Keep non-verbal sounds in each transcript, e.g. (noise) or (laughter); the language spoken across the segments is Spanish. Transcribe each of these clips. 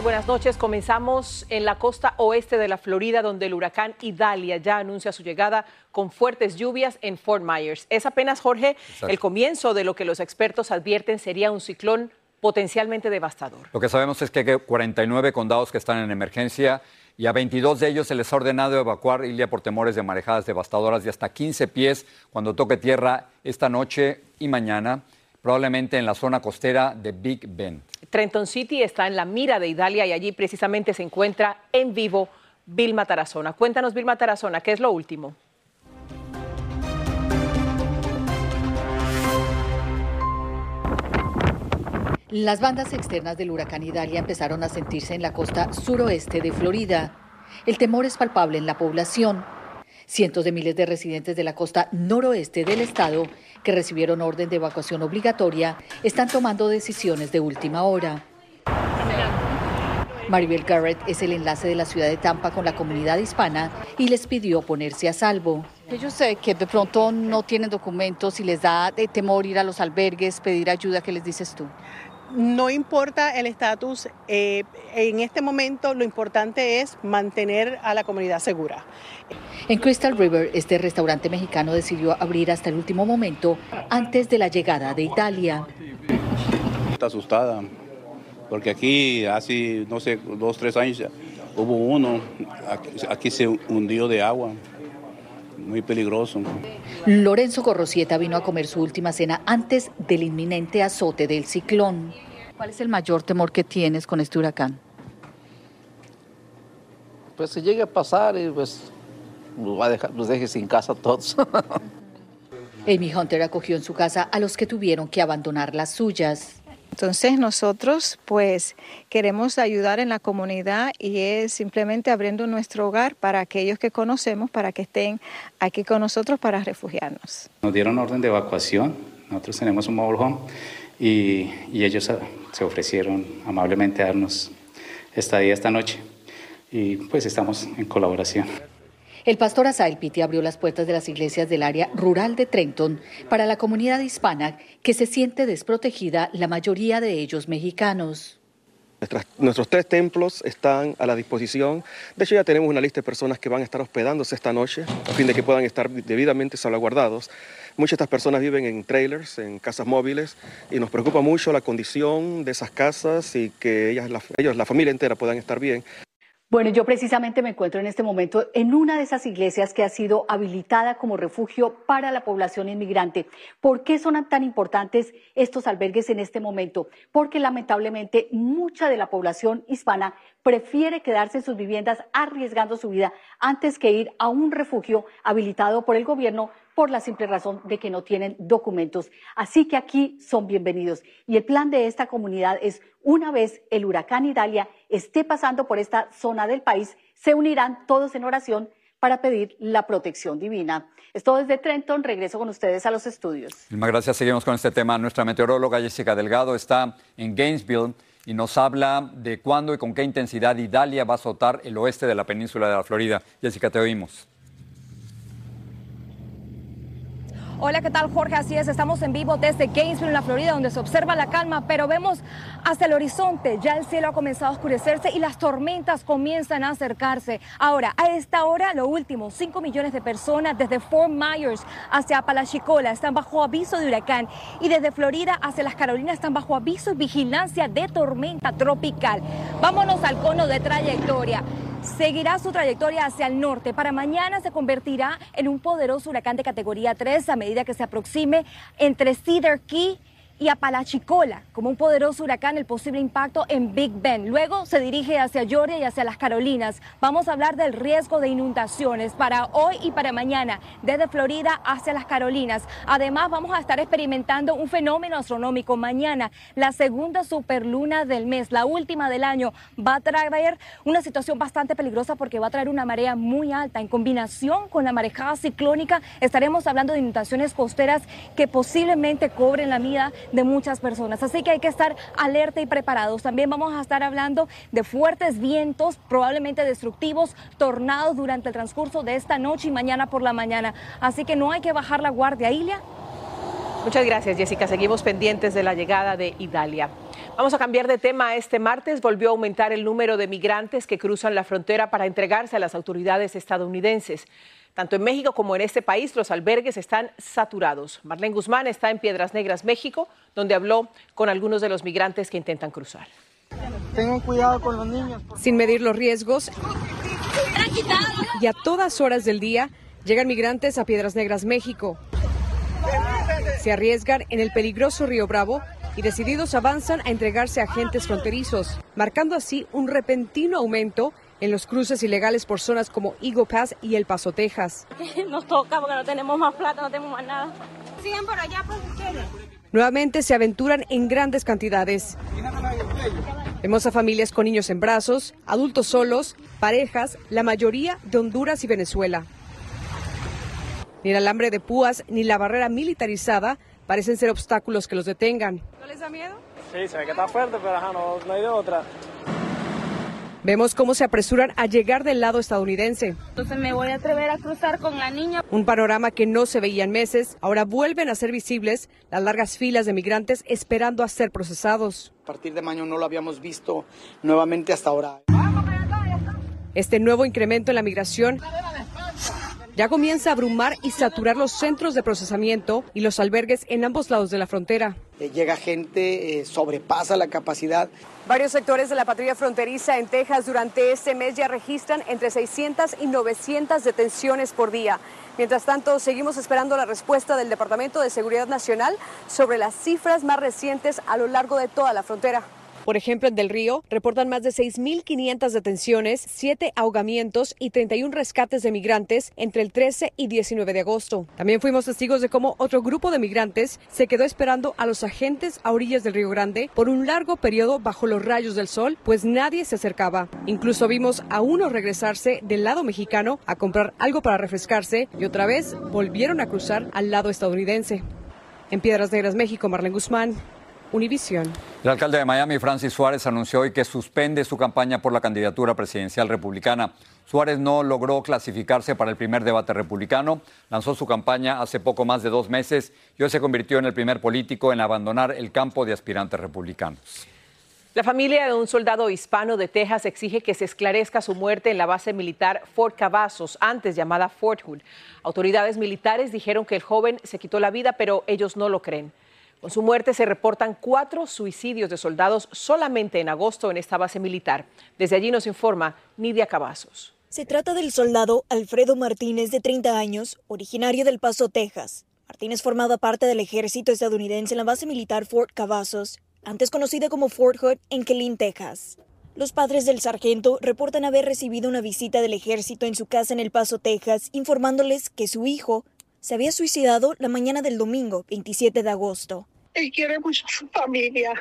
Buenas noches. Comenzamos en la costa oeste de la Florida, donde el huracán Idalia ya anuncia su llegada con fuertes lluvias en Fort Myers. Es apenas, Jorge, el comienzo de lo que los expertos advierten sería un ciclón potencialmente devastador. Lo que sabemos es que hay 49 condados que están en emergencia y a 22 de ellos se les ha ordenado evacuar Ilia por temores de marejadas devastadoras de hasta 15 pies cuando toque tierra esta noche y mañana, probablemente en la zona costera de Big Bend. Trenton City está en la mira de Idalia y allí precisamente se encuentra en vivo Vilma Tarazona. Cuéntanos, Vilma Tarazona, ¿qué es lo último? Las bandas externas del huracán Idalia empezaron a sentirse en la costa suroeste de Florida. El temor es palpable en la población. Cientos de miles de residentes de la costa noroeste del estado, que recibieron orden de evacuación obligatoria, están tomando decisiones de última hora. Maribel Garrett es el enlace de la ciudad de Tampa con la comunidad hispana y les pidió ponerse a salvo. Ellos sé que de pronto no tienen documentos y les da temor ir a los albergues, pedir ayuda. ¿Qué les dices tú? No importa el estatus, eh, en este momento lo importante es mantener a la comunidad segura. En Crystal River, este restaurante mexicano decidió abrir hasta el último momento antes de la llegada de Italia. Está asustada, porque aquí hace, no sé, dos, tres años ya hubo uno, aquí, aquí se hundió de agua muy peligroso. Lorenzo Gorrosieta vino a comer su última cena antes del inminente azote del ciclón. ¿Cuál es el mayor temor que tienes con este huracán? Pues si llega a pasar, pues nos, va a dejar, nos deje sin casa todos. (laughs) Amy Hunter acogió en su casa a los que tuvieron que abandonar las suyas. Entonces nosotros pues queremos ayudar en la comunidad y es simplemente abriendo nuestro hogar para aquellos que conocemos, para que estén aquí con nosotros para refugiarnos. Nos dieron orden de evacuación, nosotros tenemos un mobile home y, y ellos se ofrecieron amablemente a darnos estadía esta noche y pues estamos en colaboración. El pastor Asael Pitti abrió las puertas de las iglesias del área rural de Trenton para la comunidad hispana que se siente desprotegida, la mayoría de ellos mexicanos. Nuestras, nuestros tres templos están a la disposición. De hecho, ya tenemos una lista de personas que van a estar hospedándose esta noche, a fin de que puedan estar debidamente salvaguardados. Muchas de estas personas viven en trailers, en casas móviles, y nos preocupa mucho la condición de esas casas y que ellas, la, ellos, la familia entera, puedan estar bien. Bueno, yo precisamente me encuentro en este momento en una de esas iglesias que ha sido habilitada como refugio para la población inmigrante. ¿Por qué son tan importantes estos albergues en este momento? Porque lamentablemente mucha de la población hispana prefiere quedarse en sus viviendas arriesgando su vida antes que ir a un refugio habilitado por el gobierno por la simple razón de que no tienen documentos. Así que aquí son bienvenidos. Y el plan de esta comunidad es, una vez el huracán Idalia esté pasando por esta zona del país, se unirán todos en oración para pedir la protección divina. Esto desde Trenton, regreso con ustedes a los estudios. Muchas gracias, seguimos con este tema. Nuestra meteoróloga Jessica Delgado está en Gainesville y nos habla de cuándo y con qué intensidad Idalia va a azotar el oeste de la península de la Florida. Jessica, te oímos. Hola, ¿qué tal Jorge? Así es, estamos en vivo desde Gainesville, en la Florida, donde se observa la calma, pero vemos hacia el horizonte, ya el cielo ha comenzado a oscurecerse y las tormentas comienzan a acercarse. Ahora, a esta hora, lo último, 5 millones de personas desde Fort Myers hacia Apalachicola están bajo aviso de huracán y desde Florida hacia las Carolinas están bajo aviso y vigilancia de tormenta tropical. Vámonos al cono de trayectoria seguirá su trayectoria hacia el norte. Para mañana se convertirá en un poderoso huracán de categoría 3 a medida que se aproxime entre Cedar Key y Apalachicola como un poderoso huracán el posible impacto en Big Bend. Luego se dirige hacia Georgia y hacia las Carolinas. Vamos a hablar del riesgo de inundaciones para hoy y para mañana desde Florida hacia las Carolinas. Además vamos a estar experimentando un fenómeno astronómico mañana, la segunda superluna del mes, la última del año. Va a traer una situación bastante peligrosa porque va a traer una marea muy alta. En combinación con la marejada ciclónica estaremos hablando de inundaciones costeras que posiblemente cobren la vida de muchas personas. Así que hay que estar alerta y preparados. También vamos a estar hablando de fuertes vientos, probablemente destructivos, tornados durante el transcurso de esta noche y mañana por la mañana. Así que no hay que bajar la guardia. Ilia. Muchas gracias, Jessica. Seguimos pendientes de la llegada de Idalia. Vamos a cambiar de tema. Este martes volvió a aumentar el número de migrantes que cruzan la frontera para entregarse a las autoridades estadounidenses. Tanto en México como en este país, los albergues están saturados. Marlene Guzmán está en Piedras Negras, México, donde habló con algunos de los migrantes que intentan cruzar. Tengan cuidado con los niños. Sin medir los riesgos y a todas horas del día llegan migrantes a Piedras Negras, México. Se arriesgan en el peligroso río Bravo y decididos avanzan a entregarse a agentes fronterizos, marcando así un repentino aumento en los cruces ilegales por zonas como Eagle Pass y El Paso, Texas. (laughs) Nos toca porque no tenemos más plata, no tenemos más nada. Sigan por allá, pues ustedes. Nuevamente se aventuran en grandes cantidades. Vemos a familias con niños en brazos, adultos solos, parejas, la mayoría de Honduras y Venezuela. Ni el alambre de púas ni la barrera militarizada parecen ser obstáculos que los detengan. ¿No les da miedo? Sí, se ve que está fuerte, pero ajá, no, no hay de otra. Vemos cómo se apresuran a llegar del lado estadounidense. Entonces me voy a atrever a cruzar con la niña. Un panorama que no se veía en meses, ahora vuelven a ser visibles las largas filas de migrantes esperando a ser procesados. A partir de mayo no lo habíamos visto nuevamente hasta ahora. Este nuevo incremento en la migración ya comienza a abrumar y saturar los centros de procesamiento y los albergues en ambos lados de la frontera. Eh, llega gente, eh, sobrepasa la capacidad. Varios sectores de la patrulla fronteriza en Texas durante este mes ya registran entre 600 y 900 detenciones por día. Mientras tanto, seguimos esperando la respuesta del Departamento de Seguridad Nacional sobre las cifras más recientes a lo largo de toda la frontera. Por ejemplo, en Del Río reportan más de 6.500 detenciones, 7 ahogamientos y 31 rescates de migrantes entre el 13 y 19 de agosto. También fuimos testigos de cómo otro grupo de migrantes se quedó esperando a los agentes a orillas del Río Grande por un largo periodo bajo los rayos del sol, pues nadie se acercaba. Incluso vimos a uno regresarse del lado mexicano a comprar algo para refrescarse y otra vez volvieron a cruzar al lado estadounidense. En Piedras Negras, México, Marlene Guzmán, Univisión. El alcalde de Miami, Francis Suárez, anunció hoy que suspende su campaña por la candidatura presidencial republicana. Suárez no logró clasificarse para el primer debate republicano, lanzó su campaña hace poco más de dos meses y hoy se convirtió en el primer político en abandonar el campo de aspirantes republicanos. La familia de un soldado hispano de Texas exige que se esclarezca su muerte en la base militar Fort Cavazos, antes llamada Fort Hood. Autoridades militares dijeron que el joven se quitó la vida, pero ellos no lo creen. Con su muerte se reportan cuatro suicidios de soldados solamente en agosto en esta base militar. Desde allí nos informa Nidia Cavazos. Se trata del soldado Alfredo Martínez, de 30 años, originario del Paso, Texas. Martínez formaba parte del ejército estadounidense en la base militar Fort Cavazos, antes conocida como Fort Hood, en Killeen, Texas. Los padres del sargento reportan haber recibido una visita del ejército en su casa en El Paso, Texas, informándoles que su hijo se había suicidado la mañana del domingo 27 de agosto. Él quiere mucho a su familia,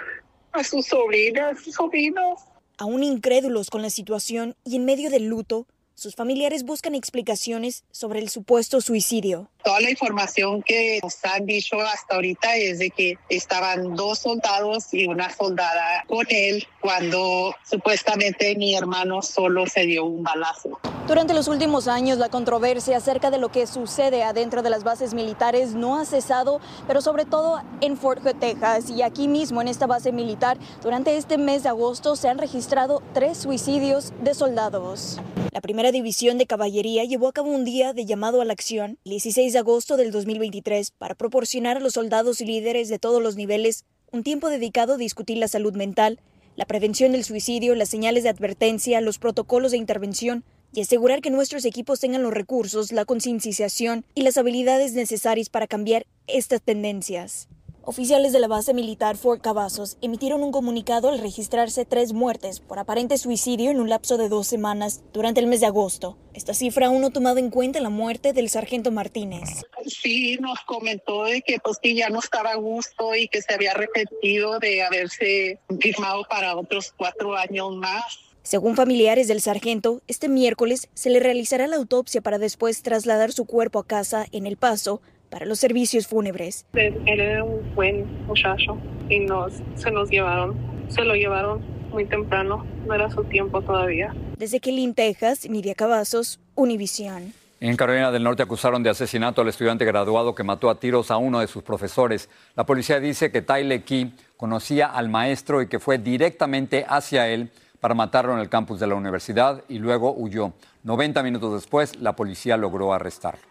a sus sobrinas, a sus sobrinos. Aún incrédulos con la situación y en medio del luto, sus familiares buscan explicaciones sobre el supuesto suicidio. Toda la información que nos han dicho hasta ahorita es de que estaban dos soldados y una soldada con él cuando supuestamente mi hermano solo se dio un balazo. Durante los últimos años, la controversia acerca de lo que sucede adentro de las bases militares no ha cesado, pero sobre todo en Fort Hood, Texas, y aquí mismo en esta base militar, durante este mes de agosto se han registrado tres suicidios de soldados. La primera división de caballería llevó a cabo un día de llamado a la acción, el 16 de agosto del 2023, para proporcionar a los soldados y líderes de todos los niveles un tiempo dedicado a discutir la salud mental, la prevención del suicidio, las señales de advertencia, los protocolos de intervención y asegurar que nuestros equipos tengan los recursos, la concienciación y las habilidades necesarias para cambiar estas tendencias. Oficiales de la base militar Fort Cavazos emitieron un comunicado al registrarse tres muertes por aparente suicidio en un lapso de dos semanas durante el mes de agosto. Esta cifra aún no tomado en cuenta la muerte del sargento Martínez. Sí, nos comentó de que pues que ya no estaba a gusto y que se había arrepentido de haberse firmado para otros cuatro años más. Según familiares del sargento, este miércoles se le realizará la autopsia para después trasladar su cuerpo a casa en El Paso para los servicios fúnebres. Él era un buen muchacho y nos, se nos llevaron, se lo llevaron muy temprano, no era su tiempo todavía. Desde Kelly, Texas, Nidia Cavazos, Univisión. En Carolina del Norte acusaron de asesinato al estudiante graduado que mató a tiros a uno de sus profesores. La policía dice que Tyler Key conocía al maestro y que fue directamente hacia él para matarlo en el campus de la universidad y luego huyó. 90 minutos después, la policía logró arrestarlo.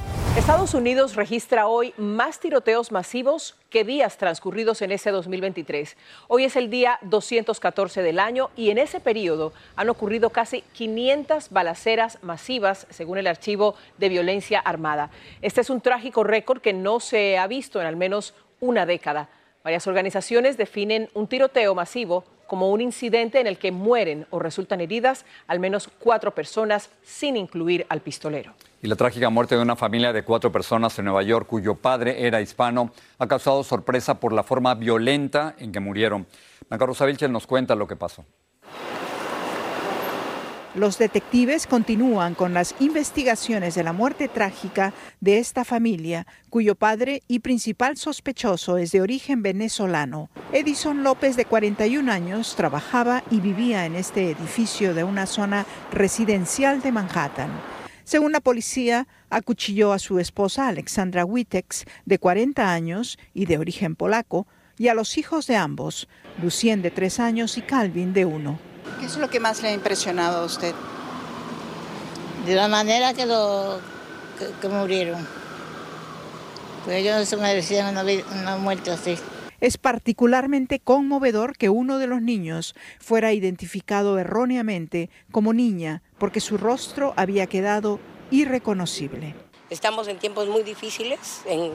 Estados Unidos registra hoy más tiroteos masivos que días transcurridos en ese 2023. Hoy es el día 214 del año y en ese periodo han ocurrido casi 500 balaceras masivas, según el Archivo de Violencia Armada. Este es un trágico récord que no se ha visto en al menos una década. Varias organizaciones definen un tiroteo masivo como un incidente en el que mueren o resultan heridas al menos cuatro personas, sin incluir al pistolero. Y la trágica muerte de una familia de cuatro personas en Nueva York, cuyo padre era hispano, ha causado sorpresa por la forma violenta en que murieron. Blanca Rosa Vilches nos cuenta lo que pasó. Los detectives continúan con las investigaciones de la muerte trágica de esta familia, cuyo padre y principal sospechoso es de origen venezolano. Edison López, de 41 años, trabajaba y vivía en este edificio de una zona residencial de Manhattan. Según la policía, acuchilló a su esposa Alexandra Witex, de 40 años y de origen polaco, y a los hijos de ambos, Lucien, de 3 años, y Calvin, de 1. ¿Qué es lo que más le ha impresionado a usted? De la manera que, lo, que, murieron. Pues ellos no se merecían una, una muerte así. Es particularmente conmovedor que uno de los niños fuera identificado erróneamente como niña porque su rostro había quedado irreconocible. Estamos en tiempos muy difíciles en,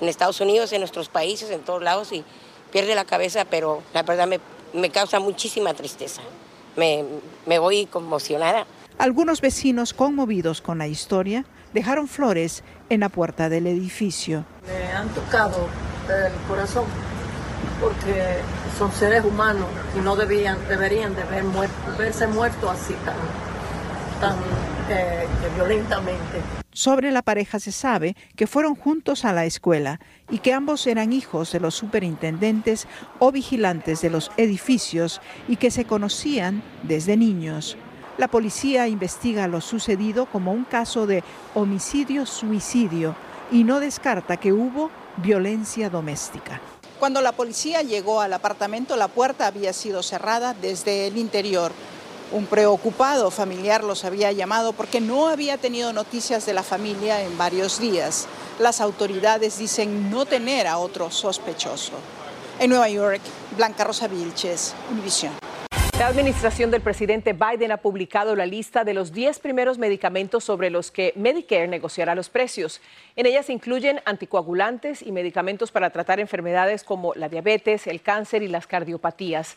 en Estados Unidos, en nuestros países, en todos lados y pierde la cabeza, pero la verdad me, me causa muchísima tristeza me, me voy conmocionada. Algunos vecinos conmovidos con la historia dejaron flores en la puerta del edificio. Me han tocado el corazón porque son seres humanos y no debían, deberían de ver muerto, verse muertos así tan, tan eh, violentamente. Sobre la pareja se sabe que fueron juntos a la escuela y que ambos eran hijos de los superintendentes o vigilantes de los edificios y que se conocían desde niños. La policía investiga lo sucedido como un caso de homicidio-suicidio y no descarta que hubo violencia doméstica. Cuando la policía llegó al apartamento, la puerta había sido cerrada desde el interior. Un preocupado familiar los había llamado porque no había tenido noticias de la familia en varios días. Las autoridades dicen no tener a otro sospechoso. En Nueva York, Blanca Rosa Vilches, Univision. La administración del presidente Biden ha publicado la lista de los 10 primeros medicamentos sobre los que Medicare negociará los precios. En ellas se incluyen anticoagulantes y medicamentos para tratar enfermedades como la diabetes, el cáncer y las cardiopatías.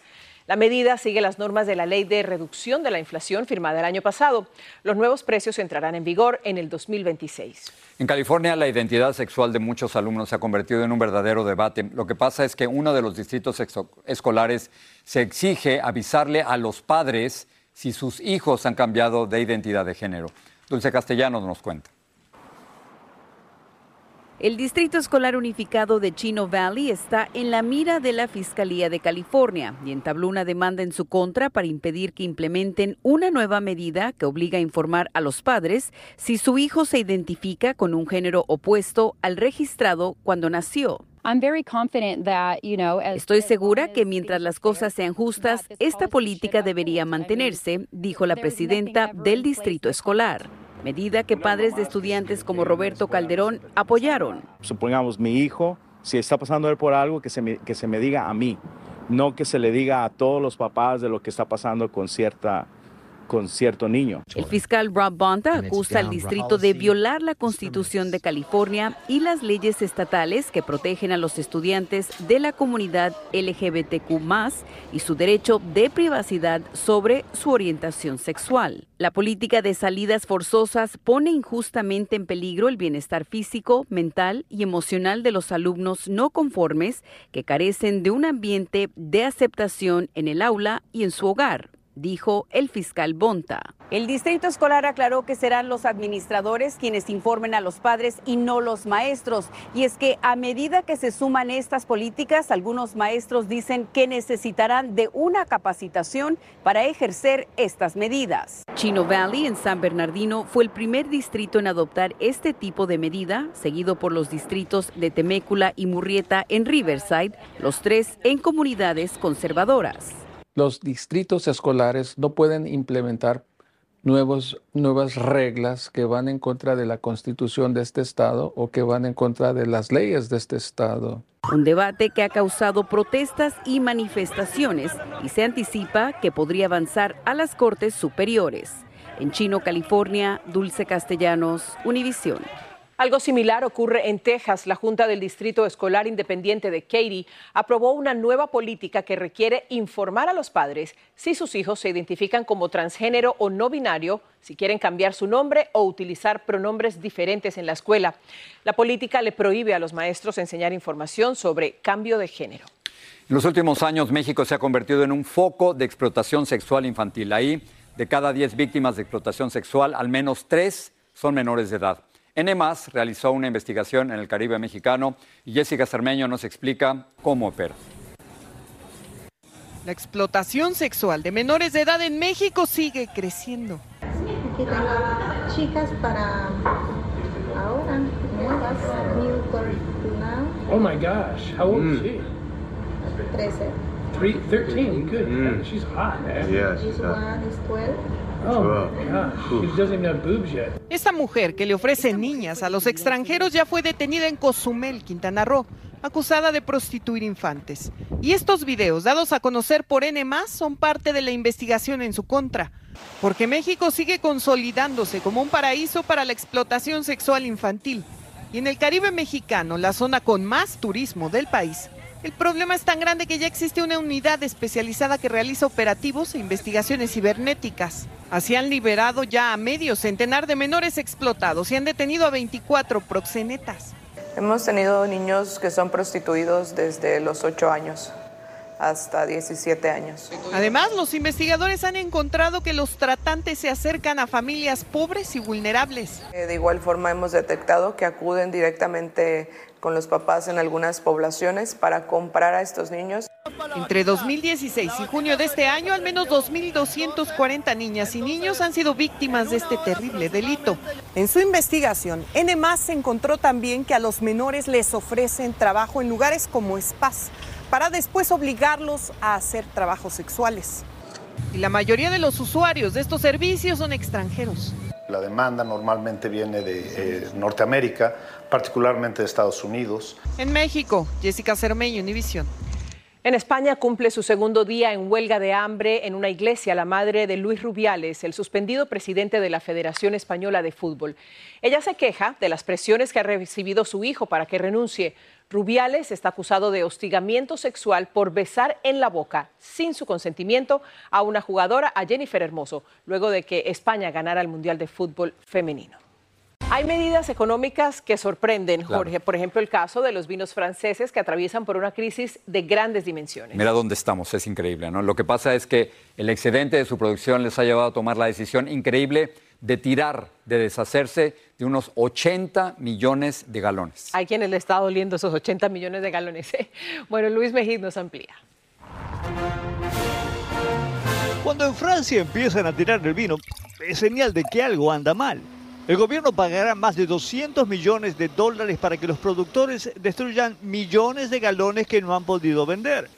La medida sigue las normas de la Ley de Reducción de la Inflación firmada el año pasado. Los nuevos precios entrarán en vigor en el 2026. En California, la identidad sexual de muchos alumnos se ha convertido en un verdadero debate. Lo que pasa es que uno de los distritos escolares se exige avisarle a los padres si sus hijos han cambiado de identidad de género. Dulce Castellanos nos cuenta. El Distrito Escolar Unificado de Chino Valley está en la mira de la Fiscalía de California y entabló una demanda en su contra para impedir que implementen una nueva medida que obliga a informar a los padres si su hijo se identifica con un género opuesto al registrado cuando nació. Estoy segura que mientras las cosas sean justas, esta política debería mantenerse, dijo la presidenta del distrito escolar medida que padres de estudiantes como Roberto Calderón apoyaron. Supongamos mi hijo Si está pasando él por algo, que se, me, que se me diga a mí, no que se le diga a todos los papás de lo que está pasando con cierta con cierto niño. El fiscal Rob Bonta acusa al distrito de violar la Constitución de California y las leyes estatales que protegen a los estudiantes de la comunidad LGBTQ y su derecho de privacidad sobre su orientación sexual. La política de salidas forzosas pone injustamente en peligro el bienestar físico, mental y emocional de los alumnos no conformes que carecen de un ambiente de aceptación en el aula y en su hogar dijo el fiscal Bonta. El distrito escolar aclaró que serán los administradores quienes informen a los padres y no los maestros. Y es que a medida que se suman estas políticas, algunos maestros dicen que necesitarán de una capacitación para ejercer estas medidas. Chino Valley en San Bernardino fue el primer distrito en adoptar este tipo de medida, seguido por los distritos de Temécula y Murrieta en Riverside, los tres en comunidades conservadoras los distritos escolares no pueden implementar nuevos, nuevas reglas que van en contra de la constitución de este estado o que van en contra de las leyes de este estado. Un debate que ha causado protestas y manifestaciones y se anticipa que podría avanzar a las Cortes Superiores. En Chino, California, Dulce Castellanos, Univisión. Algo similar ocurre en Texas. La Junta del Distrito Escolar Independiente de Katy aprobó una nueva política que requiere informar a los padres si sus hijos se identifican como transgénero o no binario, si quieren cambiar su nombre o utilizar pronombres diferentes en la escuela. La política le prohíbe a los maestros enseñar información sobre cambio de género. En los últimos años, México se ha convertido en un foco de explotación sexual infantil. Ahí, de cada 10 víctimas de explotación sexual, al menos 3 son menores de edad. NMAS realizó una investigación en el Caribe mexicano y Jessica Cermeño nos explica cómo opera. La explotación sexual de menores de edad en México sigue creciendo. Aquí tengo chicas para ahora, nuevas, new now. Oh my gosh, how old is she? 13. 13, good. Mm. She's hot, man. Yeah, This one is 12. Oh, Esta mujer que le ofrece niñas a los extranjeros ya fue detenida en Cozumel, Quintana Roo, acusada de prostituir infantes. Y estos videos dados a conocer por N son parte de la investigación en su contra, porque México sigue consolidándose como un paraíso para la explotación sexual infantil. Y en el Caribe mexicano, la zona con más turismo del país, el problema es tan grande que ya existe una unidad especializada que realiza operativos e investigaciones cibernéticas. Así han liberado ya a medio centenar de menores explotados y han detenido a 24 proxenetas. Hemos tenido niños que son prostituidos desde los 8 años hasta 17 años. Además, los investigadores han encontrado que los tratantes se acercan a familias pobres y vulnerables. Eh, de igual forma, hemos detectado que acuden directamente con los papás en algunas poblaciones para comprar a estos niños. Entre 2016 y junio de este año, al menos 2.240 niñas y niños han sido víctimas de este terrible delito. En su investigación, N encontró también que a los menores les ofrecen trabajo en lugares como spas para después obligarlos a hacer trabajos sexuales. Y la mayoría de los usuarios de estos servicios son extranjeros. La demanda normalmente viene de eh, Norteamérica, particularmente de Estados Unidos. En México, Jessica Cermeño, Univisión. En España cumple su segundo día en huelga de hambre en una iglesia la madre de Luis Rubiales, el suspendido presidente de la Federación Española de Fútbol. Ella se queja de las presiones que ha recibido su hijo para que renuncie. Rubiales está acusado de hostigamiento sexual por besar en la boca, sin su consentimiento, a una jugadora, a Jennifer Hermoso, luego de que España ganara el Mundial de Fútbol Femenino. Hay medidas económicas que sorprenden, Jorge. Por ejemplo, el caso de los vinos franceses que atraviesan por una crisis de grandes dimensiones. Mira dónde estamos, es increíble, ¿no? Lo que pasa es que el excedente de su producción les ha llevado a tomar la decisión increíble de tirar, de deshacerse de unos 80 millones de galones. Hay quienes le está doliendo esos 80 millones de galones. ¿eh? Bueno, Luis Mejid nos amplía. Cuando en Francia empiezan a tirar el vino, es señal de que algo anda mal. El gobierno pagará más de 200 millones de dólares para que los productores destruyan millones de galones que no han podido vender.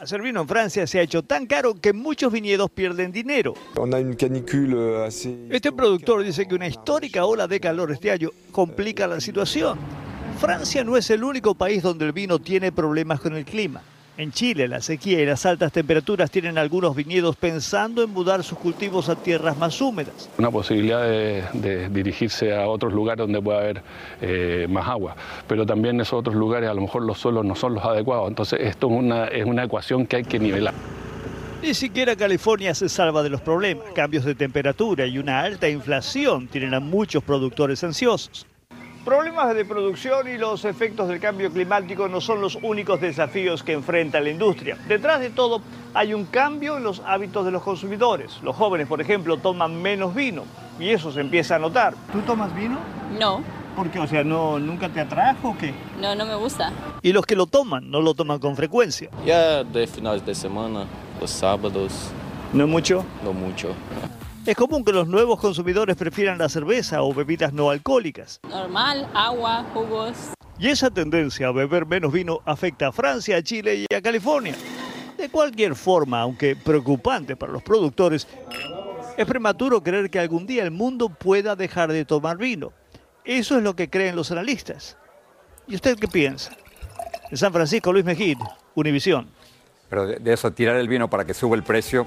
Hacer vino en Francia se ha hecho tan caro que muchos viñedos pierden dinero. Este productor dice que una histórica ola de calor este año complica la situación. Francia no es el único país donde el vino tiene problemas con el clima. En Chile, la sequía y las altas temperaturas tienen algunos viñedos pensando en mudar sus cultivos a tierras más húmedas. Una posibilidad de, dirigirse a otros lugares donde pueda haber eh, más agua, pero también esos otros lugares a lo mejor los suelos no son los adecuados, entonces esto es una, es una ecuación que hay que nivelar. Ni siquiera California se salva de los problemas. Cambios de temperatura y una alta inflación tienen a muchos productores ansiosos. Problemas de producción y los efectos del cambio climático no son los únicos desafíos que enfrenta la industria. Detrás de todo hay un cambio en los hábitos de los consumidores. Los jóvenes, por ejemplo, toman menos vino y eso se empieza a notar. ¿Tú tomas vino? No. ¿Por qué? O sea, ¿no, ¿nunca te atrajo o qué? No, no me gusta. Y los que lo toman, no lo toman con frecuencia. Ya de finales de semana, los sábados. ¿No mucho? No mucho. Es común que los nuevos consumidores prefieran la cerveza o bebidas no alcohólicas. Normal, agua, jugos. Y esa tendencia a beber menos vino afecta a Francia, a Chile y a California. De cualquier forma, aunque preocupante para los productores, es prematuro creer que algún día el mundo pueda dejar de tomar vino. Eso es lo que creen los analistas. ¿Y usted qué piensa? En San Francisco, Luis Mejid, Univisión. Pero de, eso, tirar el vino para que suba el precio,